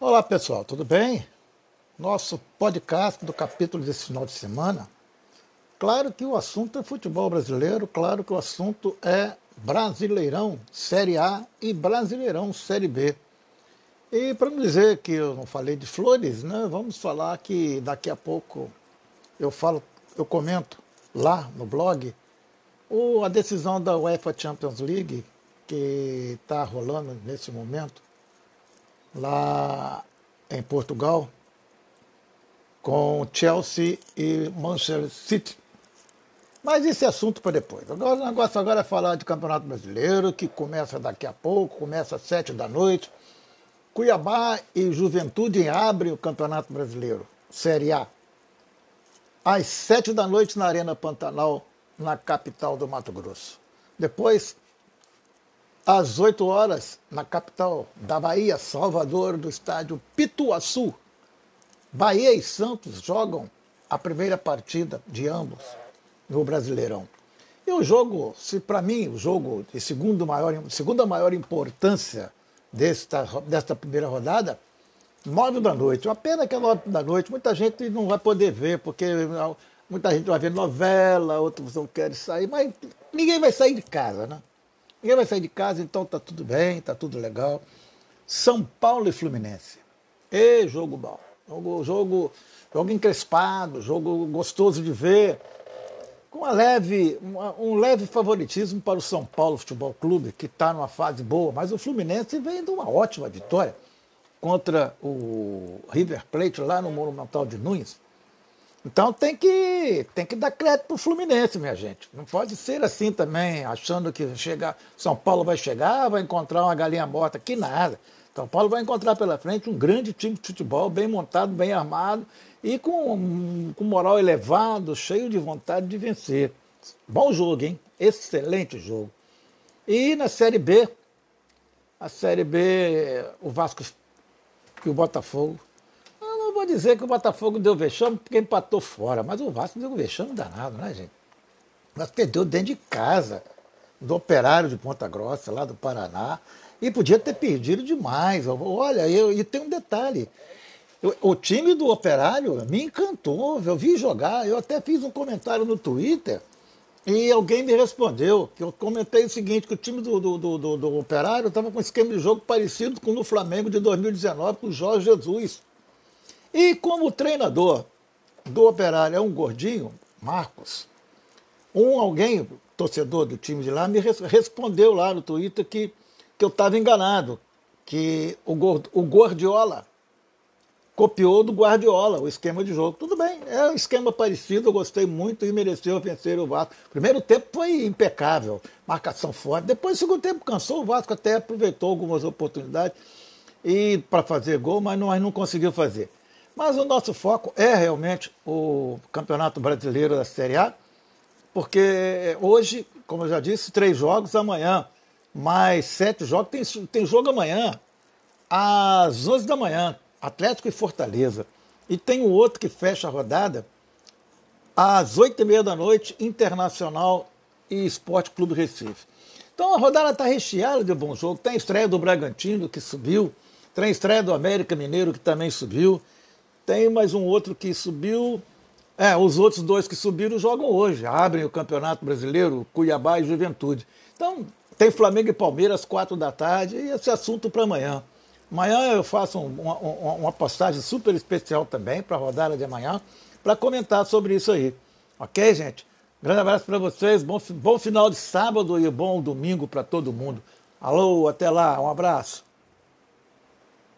Olá pessoal, tudo bem? Nosso podcast do capítulo desse final de semana. Claro que o assunto é futebol brasileiro, claro que o assunto é Brasileirão Série A e Brasileirão Série B. E para não dizer que eu não falei de flores, né, vamos falar que daqui a pouco eu falo, eu comento lá no blog o, a decisão da UEFA Champions League que está rolando nesse momento lá em Portugal com Chelsea e Manchester City. Mas esse assunto para depois. Agora, o negócio agora é falar de Campeonato Brasileiro, que começa daqui a pouco, começa às sete da noite. Cuiabá e Juventude abrem o Campeonato Brasileiro, Série A. Às sete da noite na Arena Pantanal, na capital do Mato Grosso. Depois, às 8 horas, na capital da Bahia, Salvador, do estádio Pituaçu. Bahia e Santos jogam a primeira partida de ambos no Brasileirão. E o jogo, se para mim, o jogo de segundo maior, segunda maior importância desta, desta primeira rodada, nove da noite. Uma pena que é nove da noite, muita gente não vai poder ver, porque muita gente vai ver novela, outros não querem sair, mas ninguém vai sair de casa, né? Ninguém vai sair de casa, então tá tudo bem, tá tudo legal. São Paulo e Fluminense. E jogo bom. Jogo, jogo, jogo encrespado, jogo gostoso de ver. Com uma leve, um leve favoritismo para o São Paulo Futebol Clube, que está numa fase boa, mas o Fluminense vem de uma ótima vitória contra o River Plate lá no Monumental de Nunes. Então tem que, tem que dar crédito para o Fluminense, minha gente. Não pode ser assim também, achando que chega, São Paulo vai chegar, vai encontrar uma galinha morta. Que nada. São Paulo vai encontrar pela frente um grande time de futebol, bem montado, bem armado e com, com moral elevado, cheio de vontade de vencer. Bom jogo, hein? Excelente jogo. E na Série B, a Série B, o Vasco e o Botafogo vou dizer que o Botafogo deu vexame porque empatou fora, mas o Vasco deu vexame danado, né, gente? Mas perdeu dentro de casa, do operário de Ponta Grossa, lá do Paraná, e podia ter perdido demais. Olha, eu, e tem um detalhe. Eu, o time do Operário me encantou, eu vi jogar, eu até fiz um comentário no Twitter e alguém me respondeu, eu comentei o seguinte, que o time do, do, do, do Operário estava com um esquema de jogo parecido com o do Flamengo de 2019, com o Jorge Jesus. E como treinador do Operário é um gordinho, Marcos, um alguém, torcedor do time de lá, me respondeu lá no Twitter que, que eu estava enganado, que o, o Gordiola copiou do Guardiola o esquema de jogo. Tudo bem, é um esquema parecido, eu gostei muito e mereceu vencer o Vasco. Primeiro tempo foi impecável, marcação forte. Depois, segundo tempo, cansou, o Vasco até aproveitou algumas oportunidades e para fazer gol, mas não, mas não conseguiu fazer. Mas o nosso foco é realmente o Campeonato Brasileiro da Série A, porque hoje, como eu já disse, três jogos amanhã, mais sete jogos. Tem, tem jogo amanhã, às 11 da manhã, Atlético e Fortaleza. E tem um outro que fecha a rodada às oito e meia da noite, Internacional e Esporte Clube Recife. Então a rodada está recheada de bom jogo. Tem estreia do Bragantino, que subiu. Tem estreia do América Mineiro, que também subiu. Tem mais um outro que subiu. É, os outros dois que subiram jogam hoje, abrem o Campeonato Brasileiro, Cuiabá e Juventude. Então, tem Flamengo e Palmeiras, quatro da tarde, e esse assunto para amanhã. Amanhã eu faço uma, uma, uma postagem super especial também para a rodada de amanhã, para comentar sobre isso aí. Ok, gente? Grande abraço para vocês, bom, bom final de sábado e bom domingo para todo mundo. Alô, até lá, um abraço.